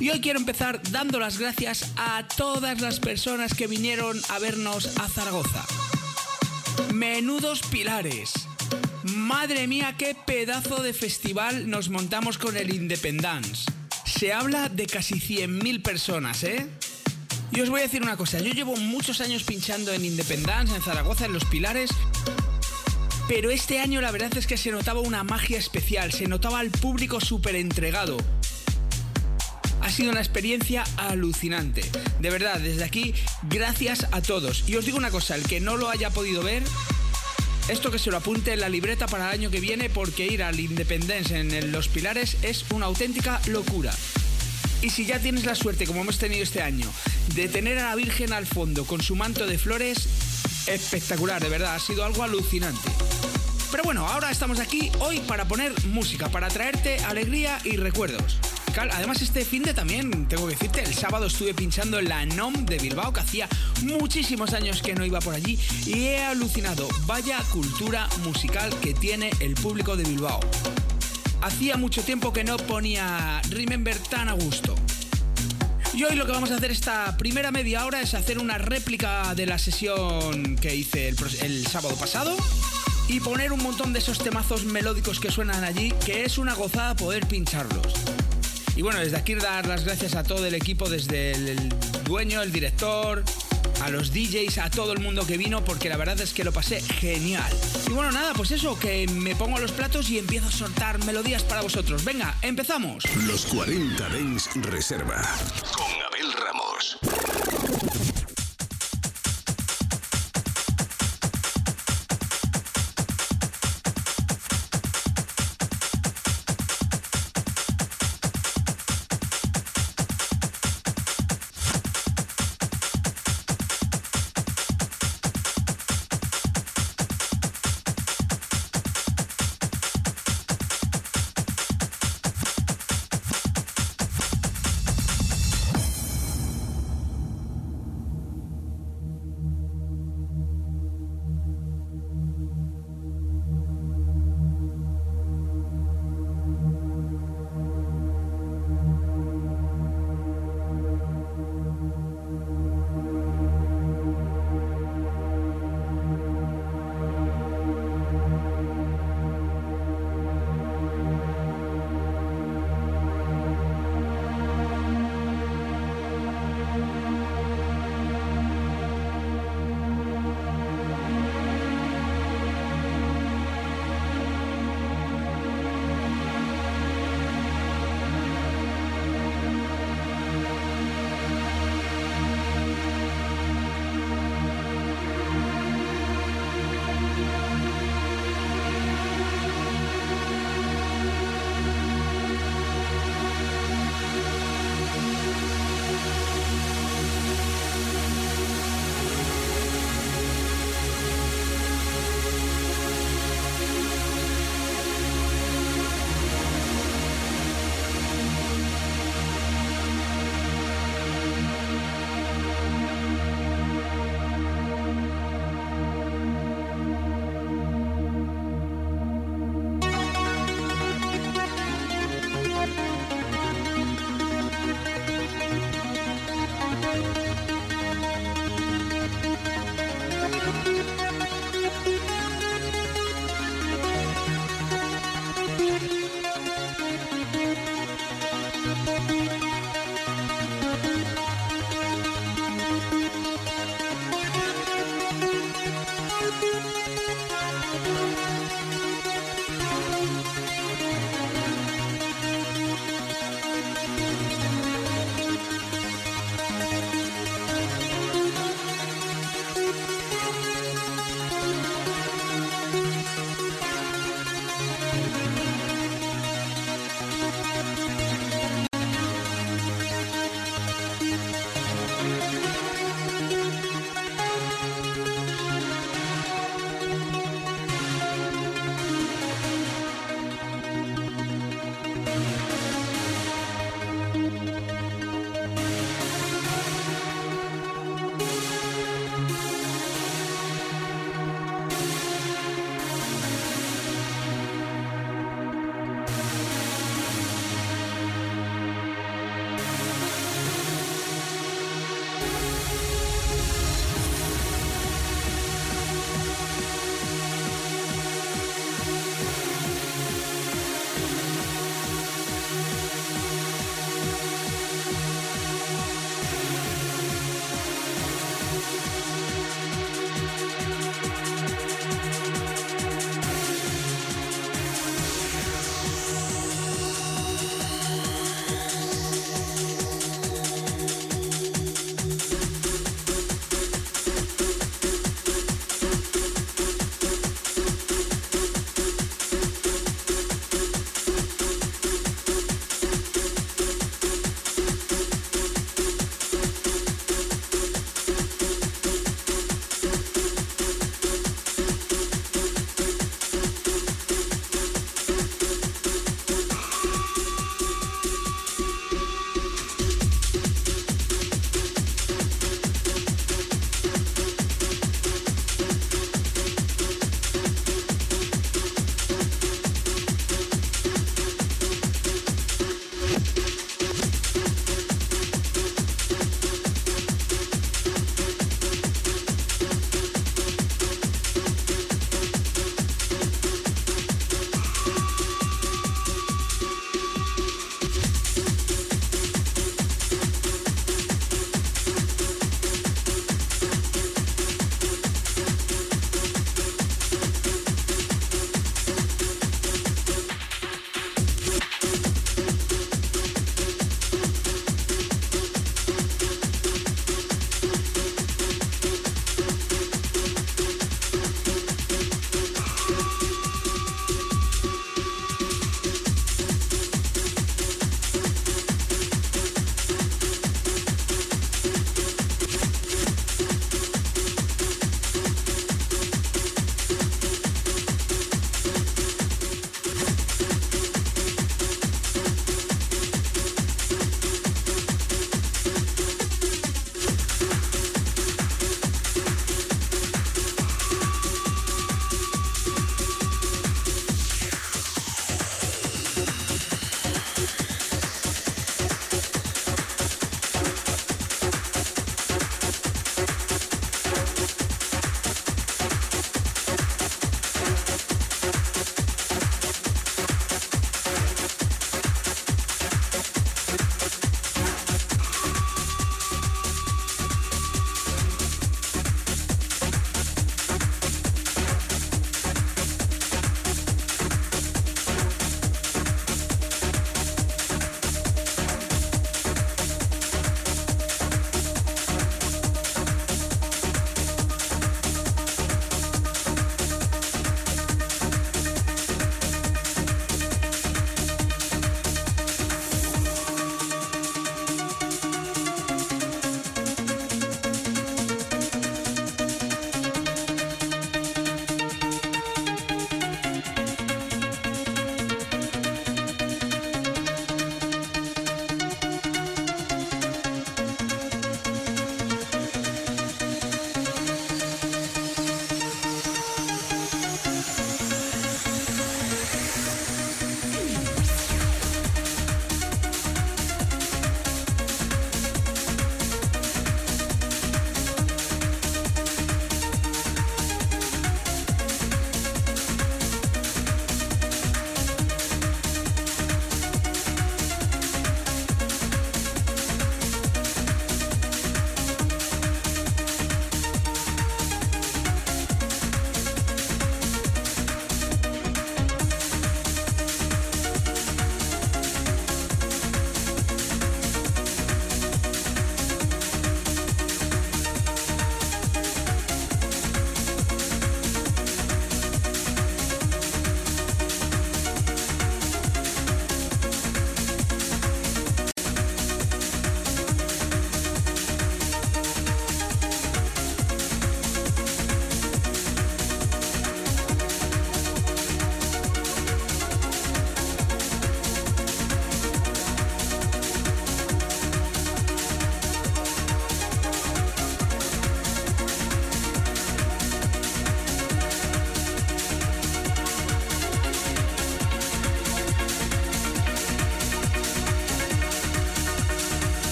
Y hoy quiero empezar dando las gracias a todas las personas que vinieron a vernos a Zaragoza. Menudos pilares. Madre mía, qué pedazo de festival nos montamos con el Independence. Se habla de casi 100.000 personas, ¿eh? Y os voy a decir una cosa, yo llevo muchos años pinchando en Independence, en Zaragoza, en Los Pilares, pero este año la verdad es que se notaba una magia especial, se notaba al público súper entregado. Ha sido una experiencia alucinante. De verdad, desde aquí, gracias a todos. Y os digo una cosa, el que no lo haya podido ver, esto que se lo apunte en la libreta para el año que viene porque ir al Independence en Los Pilares es una auténtica locura. Y si ya tienes la suerte, como hemos tenido este año, de tener a la Virgen al fondo con su manto de flores, espectacular, de verdad, ha sido algo alucinante. Pero bueno, ahora estamos aquí hoy para poner música, para traerte alegría y recuerdos. Además, este fin de también, tengo que decirte, el sábado estuve pinchando en la NOM de Bilbao, que hacía muchísimos años que no iba por allí, y he alucinado. Vaya cultura musical que tiene el público de Bilbao. Hacía mucho tiempo que no ponía Remember tan a gusto. Y hoy lo que vamos a hacer esta primera media hora es hacer una réplica de la sesión que hice el, sábado pasado y poner un montón de esos temazos melódicos que suenan allí, que es una gozada poder pincharlos. Y bueno, desde aquí dar las gracias a todo el equipo, desde el dueño, el director, a los DJs, a todo el mundo que vino, porque la verdad es que lo pasé genial. Y bueno, nada, pues eso, que me pongo los platos y empiezo a soltar melodías para vosotros. Venga, empezamos. Los 40 Dens Reserva. Con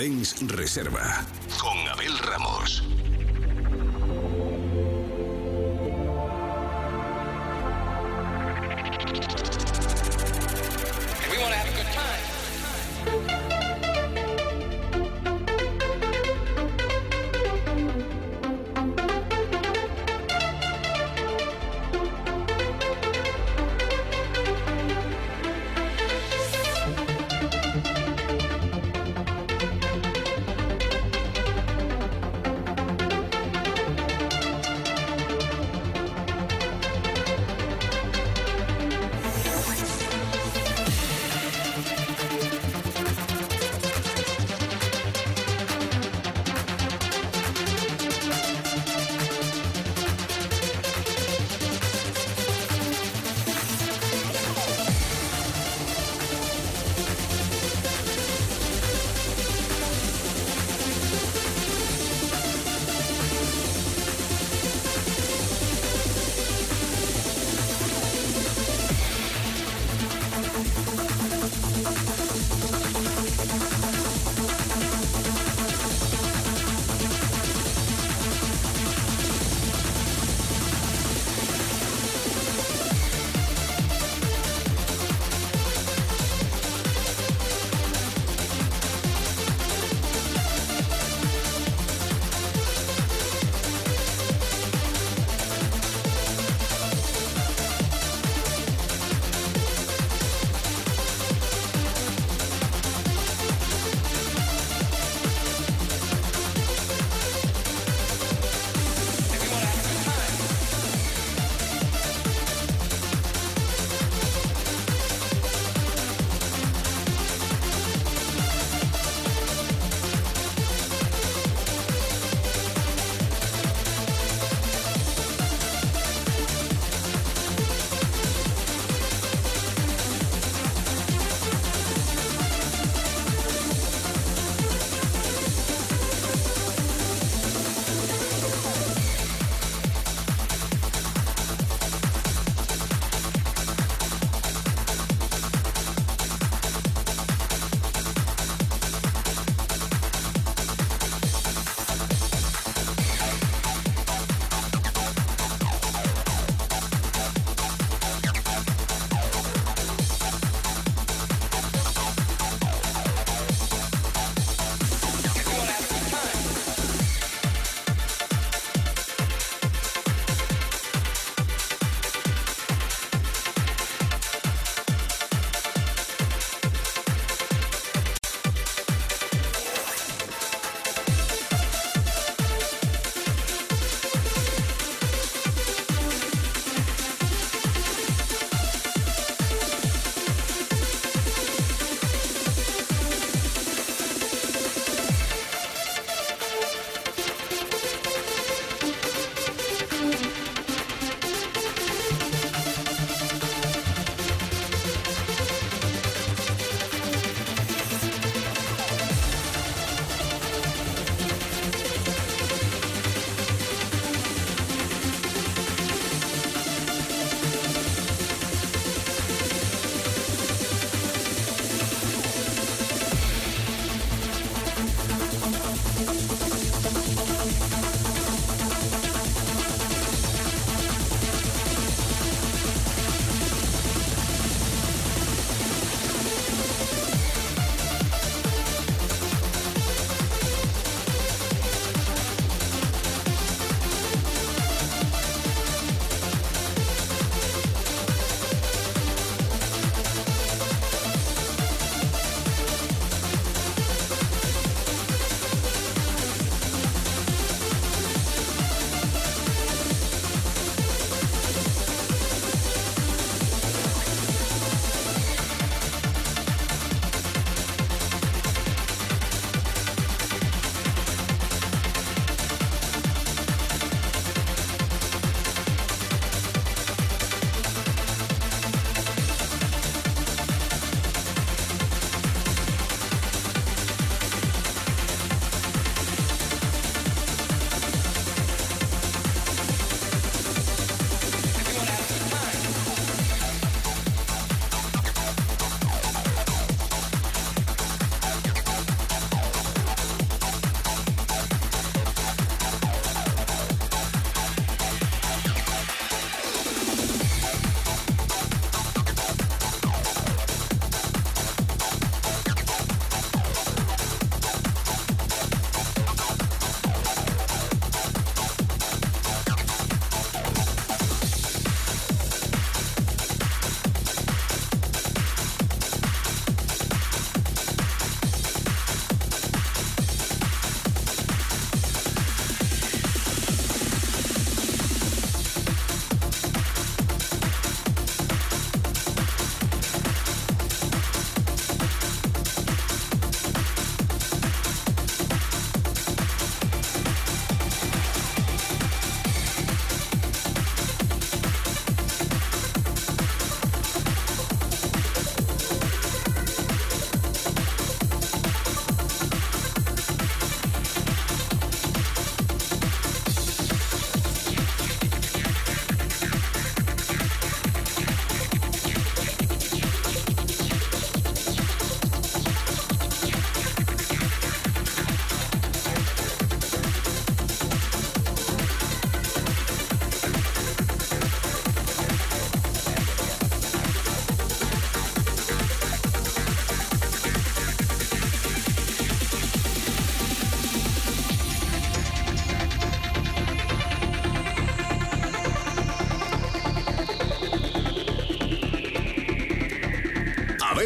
40 Dens Reserva.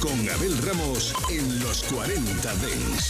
Con Abel Ramos en los 40 Dens.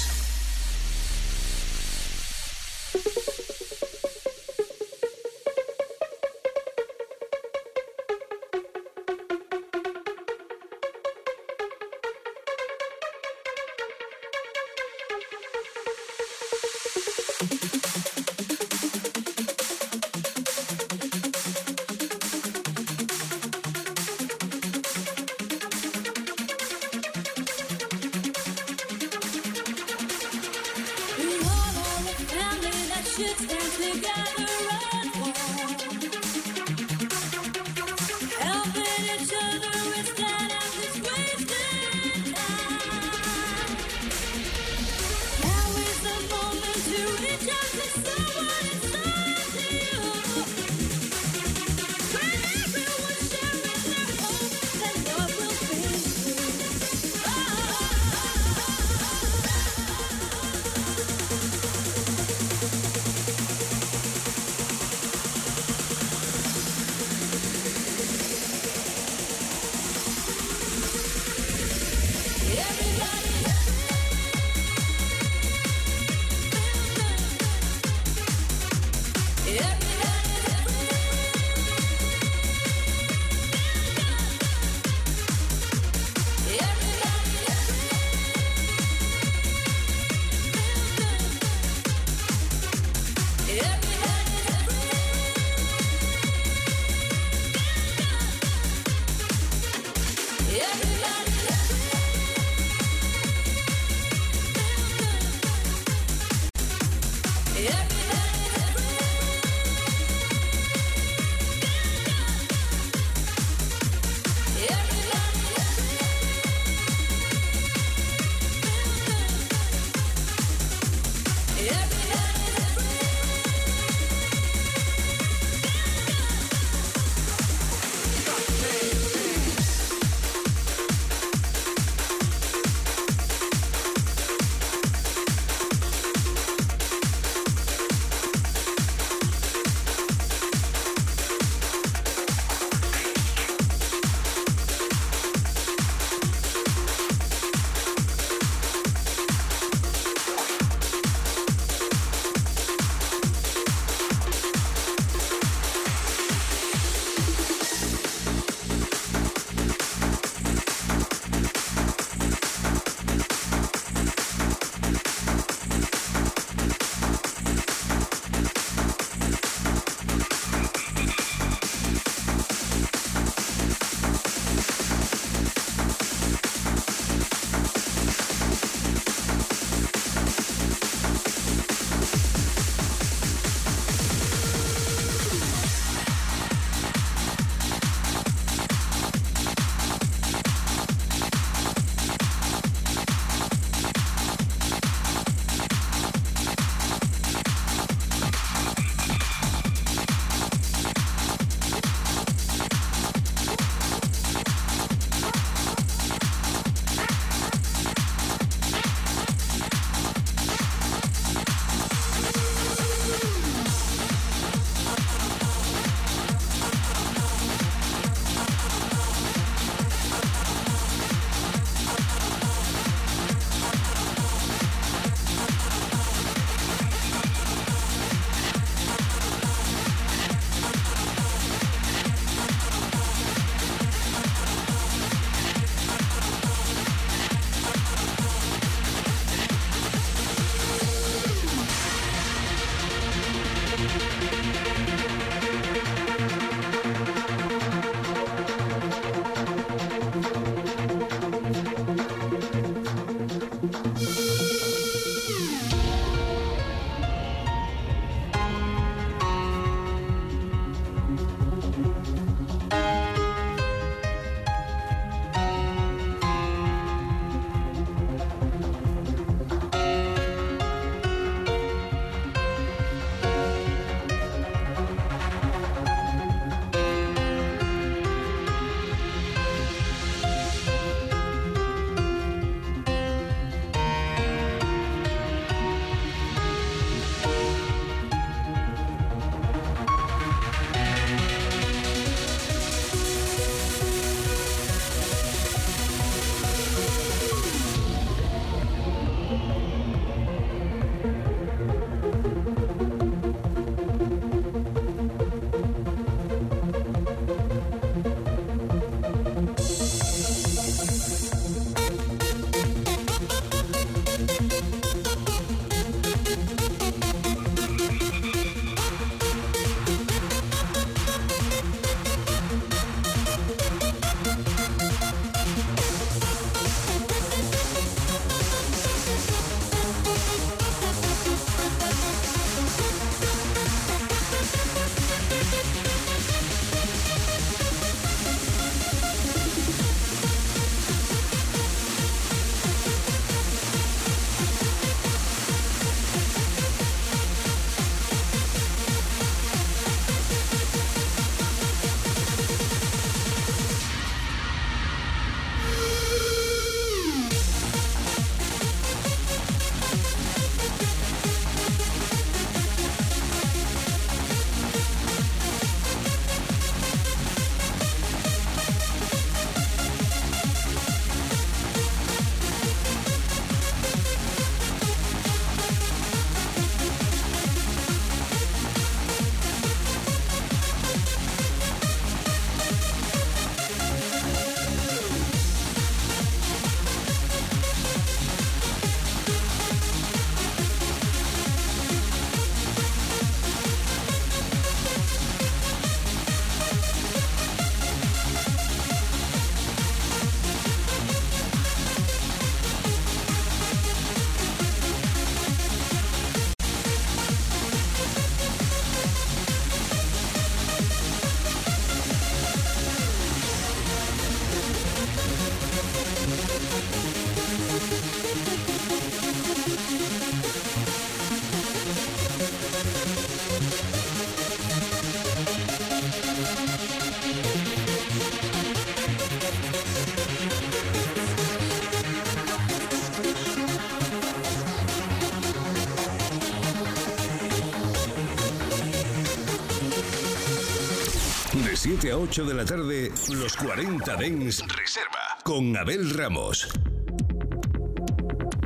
7 a 8 de la tarde, los 40 Dens Reserva con Abel Ramos.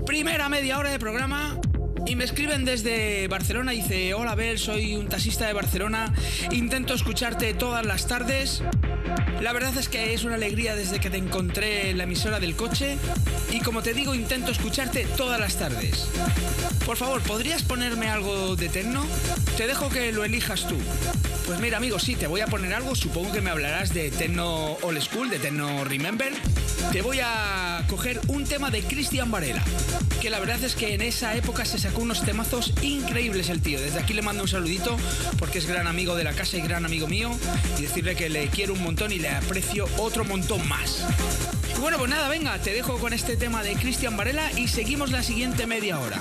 Primera media hora de programa y me escriben desde Barcelona, dice, hola Abel, soy un taxista de Barcelona, intento escucharte todas las tardes. La verdad es que es una alegría desde que te encontré en la emisora del coche y como te digo, intento escucharte todas las tardes. Por favor, ¿podrías ponerme algo de techno? Te dejo que lo elijas tú. Pues mira, amigo, sí, te voy a poner algo. Supongo que me hablarás de techno old school, de techno remember. Te voy a coger un tema de Cristian Varela, que la verdad es que en esa época se sacó unos temazos increíbles el tío. Desde aquí le mando un saludito porque es gran amigo de la casa y gran amigo mío y decirle que le quiero un montón y le aprecio otro montón más. bueno, pues nada, venga, te dejo con este tema de Cristian Varela y seguimos la siguiente media hora.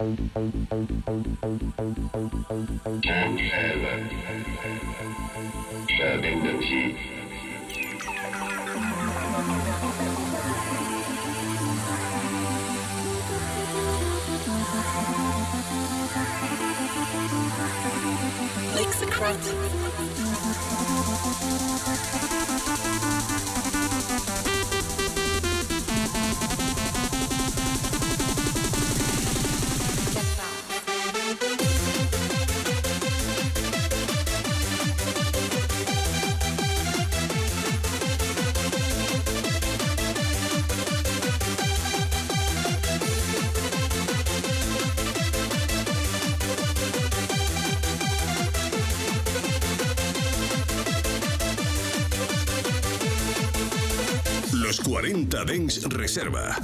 and heaven, the. Lexicrat. 40 Dens Reserva.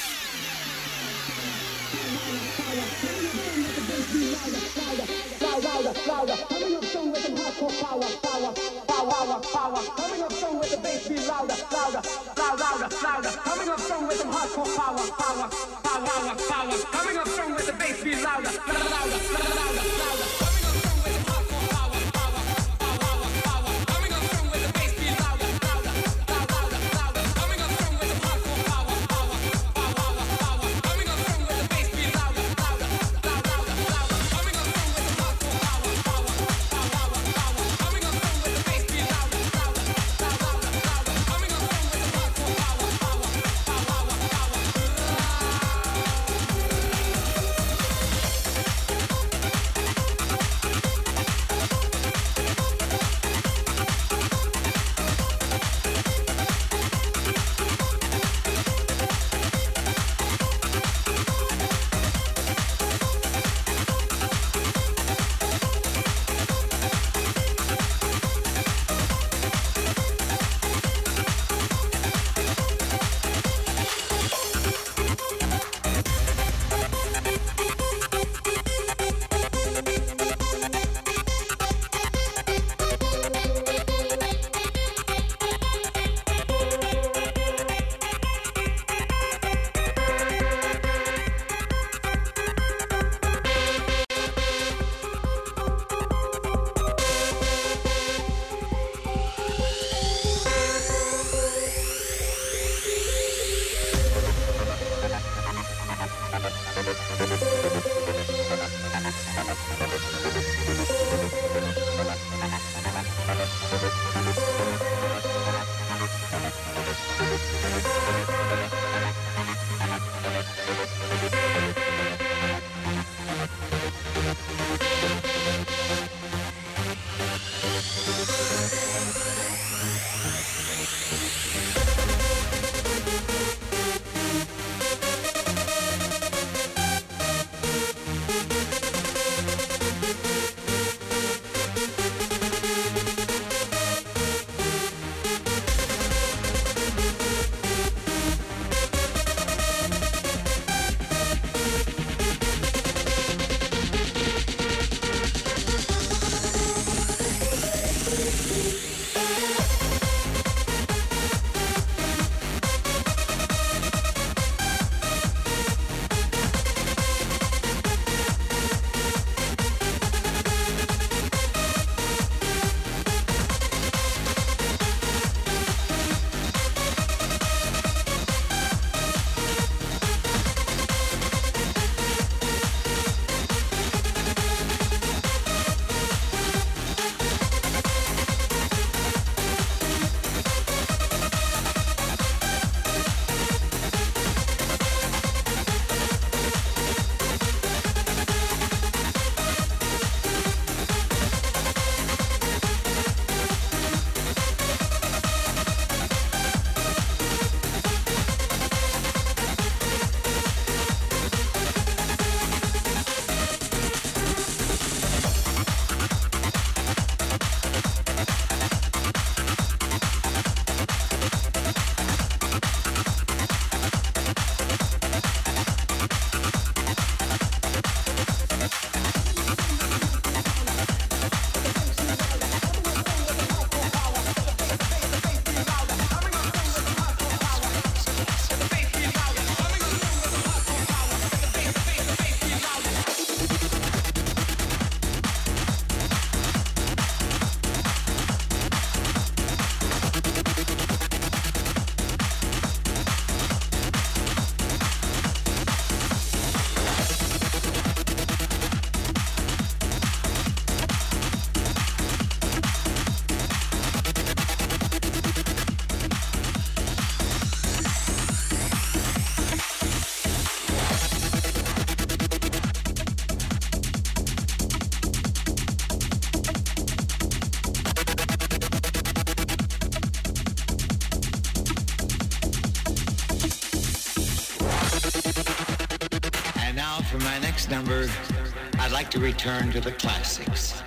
Like to return to the classics.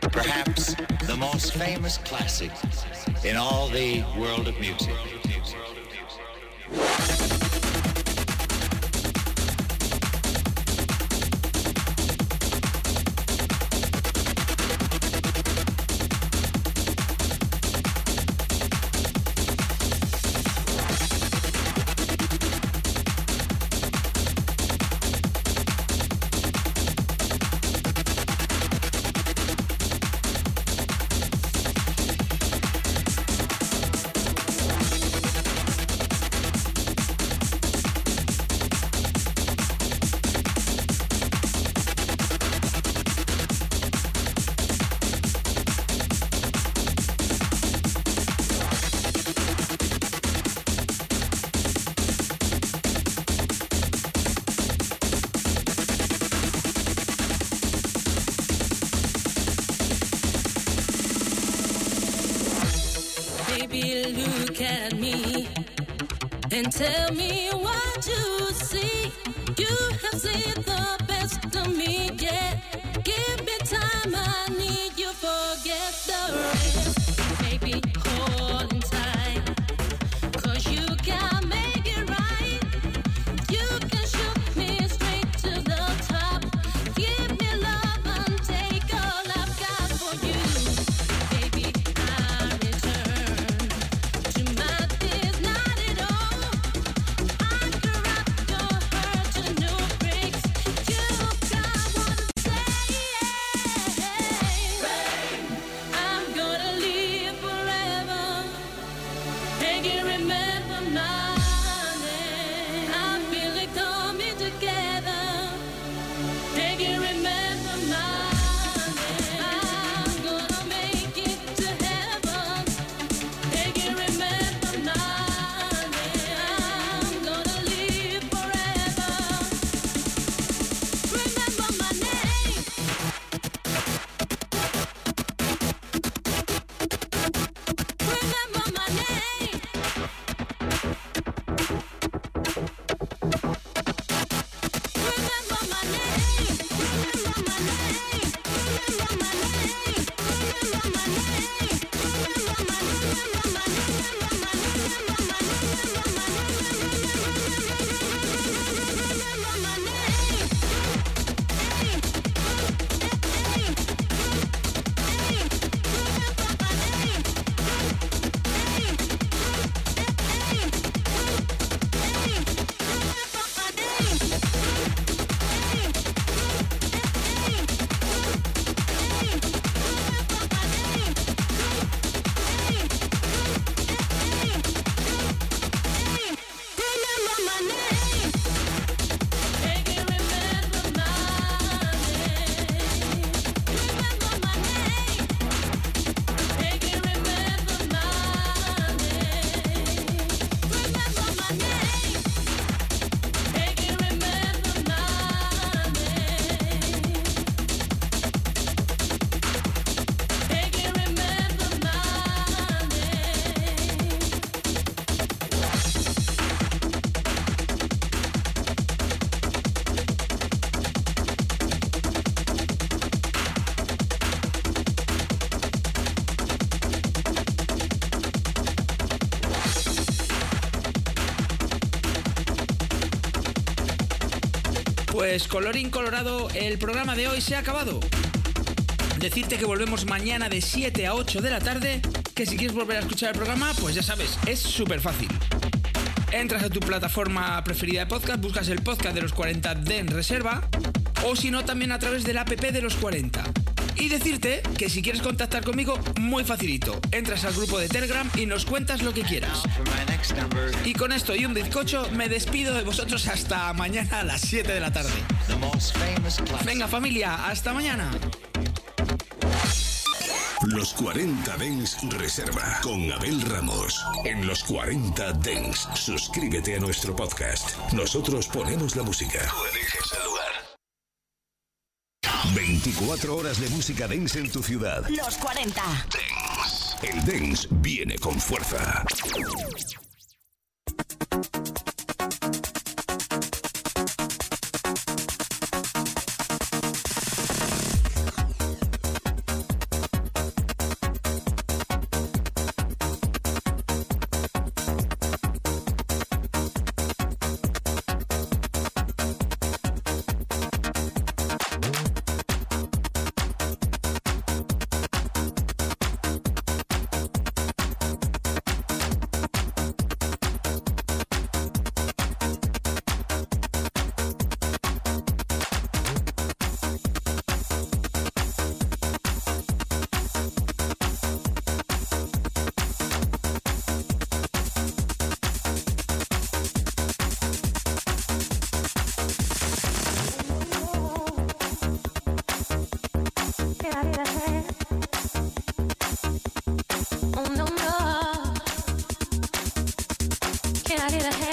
Perhaps the most famous classic in all the world of music. and tell me what you see. You have seen the best of me, yeah. Pues colorín colorado, el programa de hoy se ha acabado. Decirte que volvemos mañana de 7 a 8 de la tarde, que si quieres volver a escuchar el programa, pues ya sabes, es súper fácil. Entras a tu plataforma preferida de podcast, buscas el podcast de los 40 de en reserva, o si no, también a través del app de los 40. Y decirte que si quieres contactar conmigo, muy facilito. Entras al grupo de Telegram y nos cuentas lo que quieras. Y con esto y un bizcocho, me despido de vosotros hasta mañana a las 7 de la tarde. Venga familia, hasta mañana. Los 40 Dens Reserva con Abel Ramos. En los 40 Dens, suscríbete a nuestro podcast. Nosotros ponemos la música. 24 horas de música dance en tu ciudad. Los 40. El dance viene con fuerza. I get a hand?